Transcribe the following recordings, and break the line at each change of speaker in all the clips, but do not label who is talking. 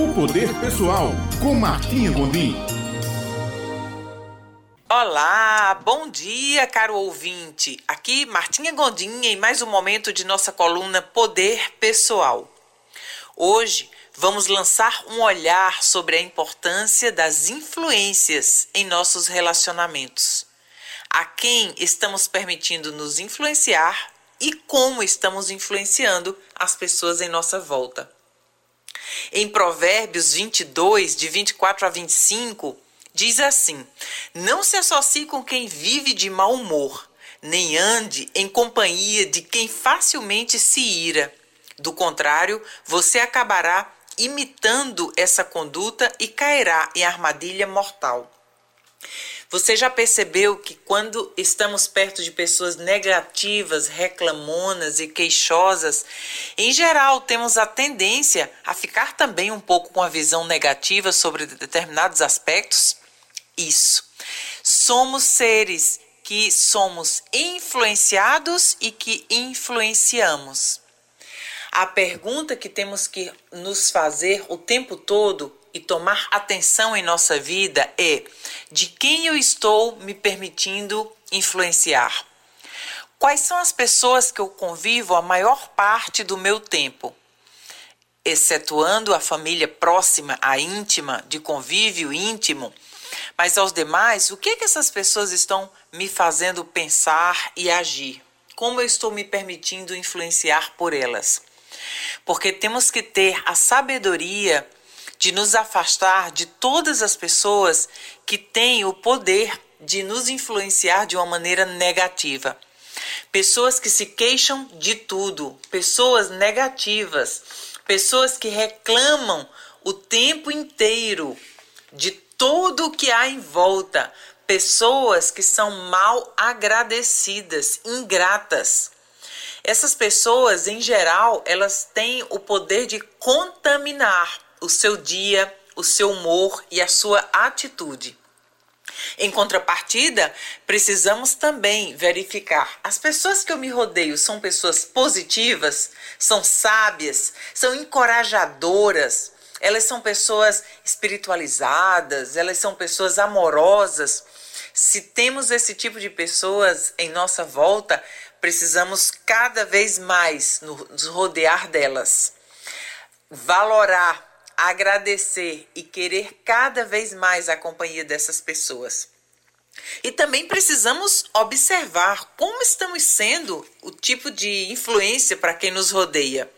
O Poder Pessoal, com Martinha Gondim.
Olá, bom dia, caro ouvinte. Aqui Martinha Gondim em mais um momento de nossa coluna Poder Pessoal. Hoje vamos lançar um olhar sobre a importância das influências em nossos relacionamentos. A quem estamos permitindo nos influenciar e como estamos influenciando as pessoas em nossa volta. Em Provérbios 22, de 24 a 25, diz assim: Não se associe com quem vive de mau humor, nem ande em companhia de quem facilmente se ira. Do contrário, você acabará imitando essa conduta e cairá em armadilha mortal. Você já percebeu que quando estamos perto de pessoas negativas, reclamonas e queixosas, em geral temos a tendência a ficar também um pouco com a visão negativa sobre determinados aspectos? Isso. Somos seres que somos influenciados e que influenciamos. A pergunta que temos que nos fazer o tempo todo e tomar atenção em nossa vida é de quem eu estou me permitindo influenciar. Quais são as pessoas que eu convivo a maior parte do meu tempo? Excetuando a família próxima, a íntima, de convívio íntimo, mas aos demais, o que, é que essas pessoas estão me fazendo pensar e agir? Como eu estou me permitindo influenciar por elas? Porque temos que ter a sabedoria de nos afastar de todas as pessoas que têm o poder de nos influenciar de uma maneira negativa. Pessoas que se queixam de tudo, pessoas negativas, pessoas que reclamam o tempo inteiro de tudo o que há em volta, pessoas que são mal agradecidas, ingratas. Essas pessoas, em geral, elas têm o poder de contaminar o seu dia, o seu humor e a sua atitude. Em contrapartida, precisamos também verificar: as pessoas que eu me rodeio são pessoas positivas, são sábias, são encorajadoras, elas são pessoas espiritualizadas, elas são pessoas amorosas. Se temos esse tipo de pessoas em nossa volta, precisamos cada vez mais nos rodear delas. Valorar agradecer e querer cada vez mais a companhia dessas pessoas. E também precisamos observar como estamos sendo o tipo de influência para quem nos rodeia.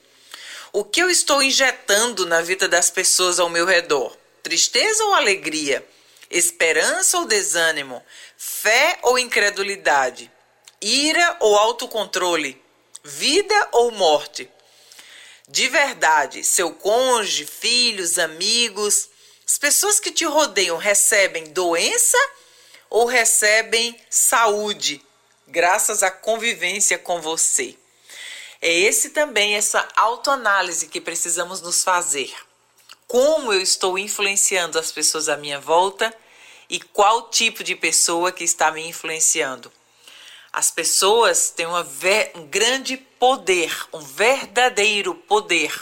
O que eu estou injetando na vida das pessoas ao meu redor? Tristeza ou alegria? Esperança ou desânimo? Fé ou incredulidade? Ira ou autocontrole? Vida ou morte? De verdade, seu cônjuge, filhos, amigos, as pessoas que te rodeiam recebem doença ou recebem saúde graças à convivência com você? É esse também essa autoanálise que precisamos nos fazer. Como eu estou influenciando as pessoas à minha volta e qual tipo de pessoa que está me influenciando? As pessoas têm um grande poder, um verdadeiro poder,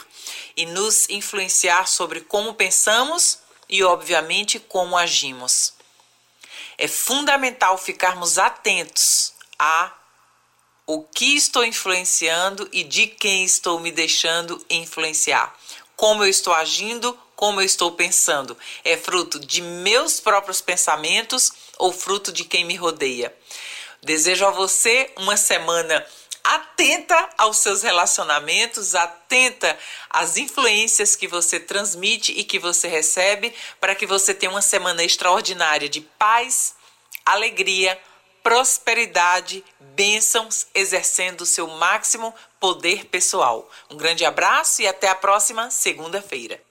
e nos influenciar sobre como pensamos e, obviamente, como agimos. É fundamental ficarmos atentos a o que estou influenciando e de quem estou me deixando influenciar. Como eu estou agindo, como eu estou pensando. É fruto de meus próprios pensamentos ou fruto de quem me rodeia? Desejo a você uma semana atenta aos seus relacionamentos, atenta às influências que você transmite e que você recebe, para que você tenha uma semana extraordinária de paz, alegria, prosperidade, bênçãos, exercendo o seu máximo poder pessoal. Um grande abraço e até a próxima segunda-feira.